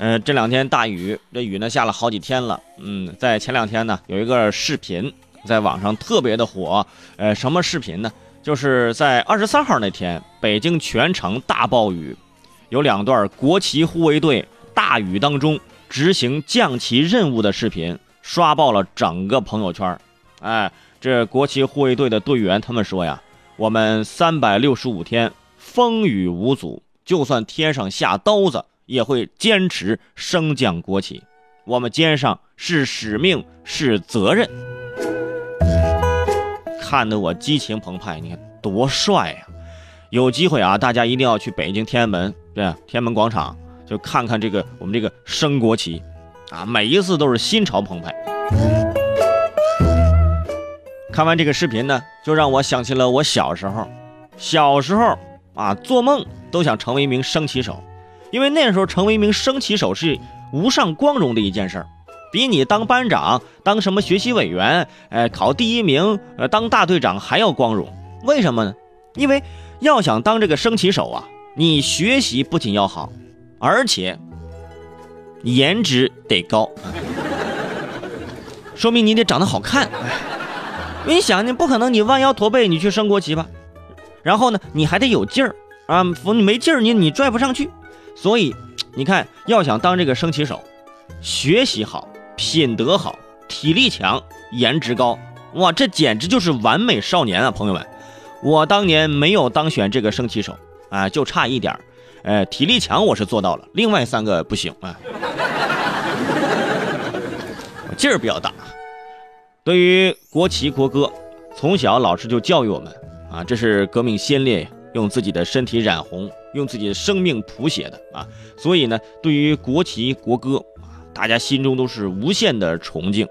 呃，这两天大雨，这雨呢下了好几天了。嗯，在前两天呢，有一个视频在网上特别的火。呃，什么视频呢？就是在二十三号那天，北京全城大暴雨，有两段国旗护卫队大雨当中执行降旗任务的视频，刷爆了整个朋友圈。哎，这国旗护卫队的队员他们说呀，我们三百六十五天风雨无阻，就算天上下刀子。也会坚持升降国旗，我们肩上是使命，是责任。看得我激情澎湃，你看多帅呀！有机会啊，大家一定要去北京天安门，对，天安门广场，就看看这个我们这个升国旗，啊，每一次都是心潮澎湃。看完这个视频呢，就让我想起了我小时候，小时候啊，做梦都想成为一名升旗手。因为那时候成为一名升旗手是无上光荣的一件事儿，比你当班长、当什么学习委员、哎考第一名、呃当大队长还要光荣。为什么呢？因为要想当这个升旗手啊，你学习不仅要好，而且颜值得高，说明你得长得好看。你想，你不可能你弯腰驼背你去升国旗吧？然后呢，你还得有劲儿啊，你没劲儿你你拽不上去。所以，你看，要想当这个升旗手，学习好、品德好、体力强、颜值高，哇，这简直就是完美少年啊！朋友们，我当年没有当选这个升旗手啊，就差一点儿，呃，体力强我是做到了，另外三个不行啊，劲儿比较大。对于国旗国歌，从小老师就教育我们啊，这是革命先烈呀用自己的身体染红。用自己的生命谱写的啊，所以呢，对于国旗国歌啊，大家心中都是无限的崇敬。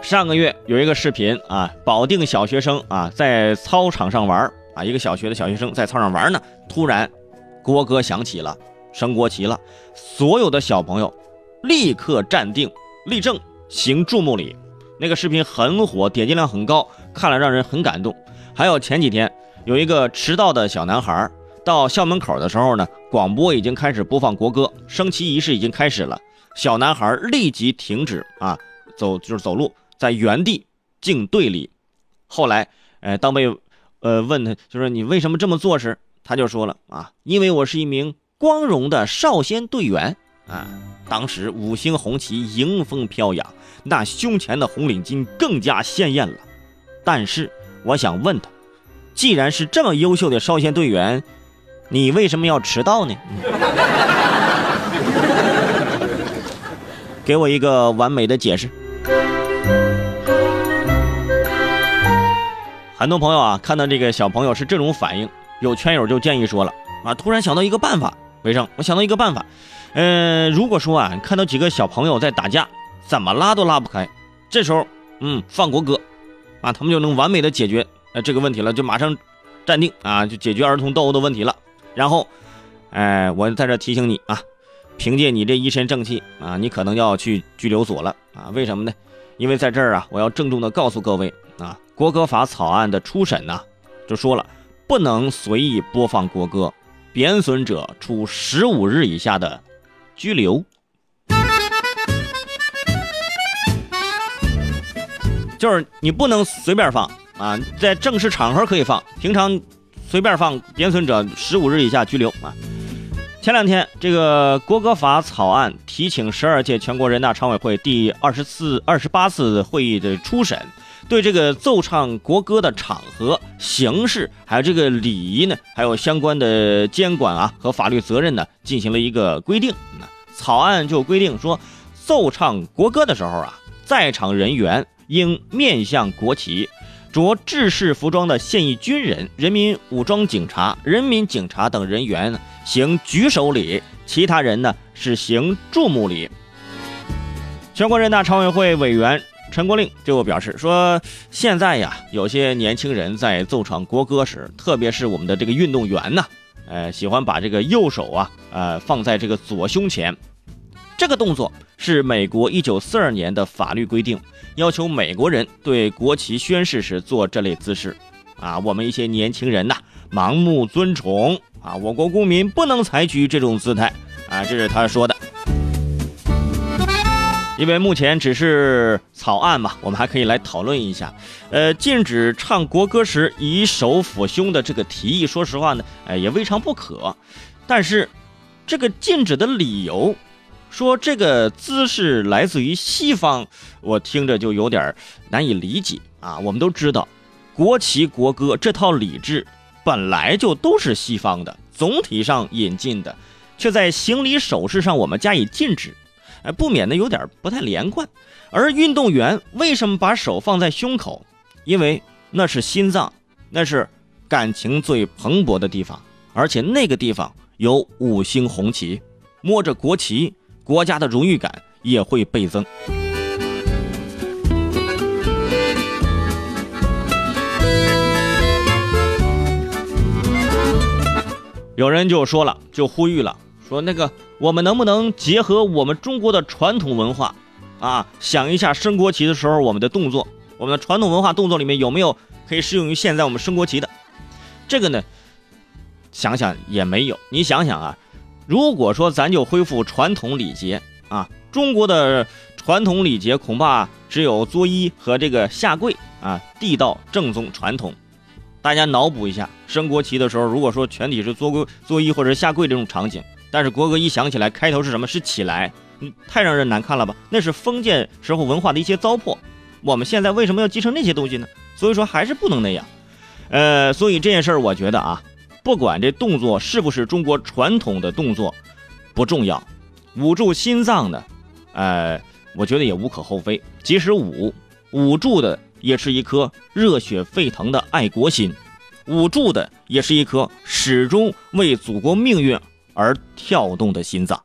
上个月有一个视频啊，保定小学生啊在操场上玩啊，一个小学的小学生在操场玩呢，突然国歌响起了，升国旗了，所有的小朋友立刻站定立正行注目礼，那个视频很火，点击量很高，看了让人很感动。还有前几天。有一个迟到的小男孩，到校门口的时候呢，广播已经开始播放国歌，升旗仪式已经开始了。小男孩立即停止啊，走就是走路，在原地敬队礼。后来，呃，当被呃问他，就说你为什么这么做时，他就说了啊，因为我是一名光荣的少先队员啊。当时五星红旗迎风飘扬，那胸前的红领巾更加鲜艳了。但是我想问他。既然是这么优秀的少先队员，你为什么要迟到呢？给我一个完美的解释。很多朋友啊，看到这个小朋友是这种反应，有圈友就建议说了啊，突然想到一个办法，伟生，我想到一个办法，嗯，如果说啊，看到几个小朋友在打架，怎么拉都拉不开，这时候，嗯，放国歌，啊，他们就能完美的解决。呃，这个问题了，就马上站定啊，就解决儿童斗殴的问题了。然后，哎，我在这提醒你啊，凭借你这一身正气啊，你可能要去拘留所了啊？为什么呢？因为在这儿啊，我要郑重的告诉各位啊，国歌法草案的初审呢，就说了不能随意播放国歌，贬损者处十五日以下的拘留。就是你不能随便放。啊，在正式场合可以放，平常随便放，贬损者十五日以下拘留啊。前两天，这个国歌法草案提请十二届全国人大常委会第二十四、二十八次会议的初审，对这个奏唱国歌的场合、形式，还有这个礼仪呢，还有相关的监管啊和法律责任呢，进行了一个规定。草案就规定说，奏唱国歌的时候啊，在场人员应面向国旗。着制式服装的现役军人、人民武装警察、人民警察等人员行举手礼，其他人呢是行注目礼。全国人大常委会委员陈国令就表示说：“现在呀，有些年轻人在奏唱国歌时，特别是我们的这个运动员呢，呃，喜欢把这个右手啊，呃，放在这个左胸前。这个动作是美国一九四二年的法律规定。”要求美国人对国旗宣誓时做这类姿势，啊，我们一些年轻人呐，盲目尊崇啊，我国公民不能采取这种姿态，啊，这是他说的。因为目前只是草案嘛，我们还可以来讨论一下。呃，禁止唱国歌时以手抚胸的这个提议，说实话呢，哎，也未尝不可。但是，这个禁止的理由，说这个姿势来自于西方，我听着就有点难以理解啊。我们都知道，国旗国歌这套礼制本来就都是西方的，总体上引进的，却在行礼手势上我们加以禁止。哎，不免的有点不太连贯。而运动员为什么把手放在胸口？因为那是心脏，那是感情最蓬勃的地方，而且那个地方有五星红旗，摸着国旗，国家的荣誉感也会倍增。有人就说了，就呼吁了。说那个，我们能不能结合我们中国的传统文化，啊，想一下升国旗的时候我们的动作，我们的传统文化动作里面有没有可以适用于现在我们升国旗的？这个呢，想想也没有。你想想啊，如果说咱就恢复传统礼节啊，中国的传统礼节恐怕只有作揖和这个下跪啊，地道正宗传统。大家脑补一下，升国旗的时候，如果说全体是作跪、作揖或者下跪这种场景。但是国歌一响起来，开头是什么？是起来，嗯，太让人难看了吧？那是封建时候文化的一些糟粕。我们现在为什么要继承那些东西呢？所以说还是不能那样。呃，所以这件事儿，我觉得啊，不管这动作是不是中国传统的动作，不重要。捂住心脏呢，呃，我觉得也无可厚非。即使捂，捂住的也是一颗热血沸腾的爱国心，捂住的也是一颗始终为祖国命运。而跳动的心脏。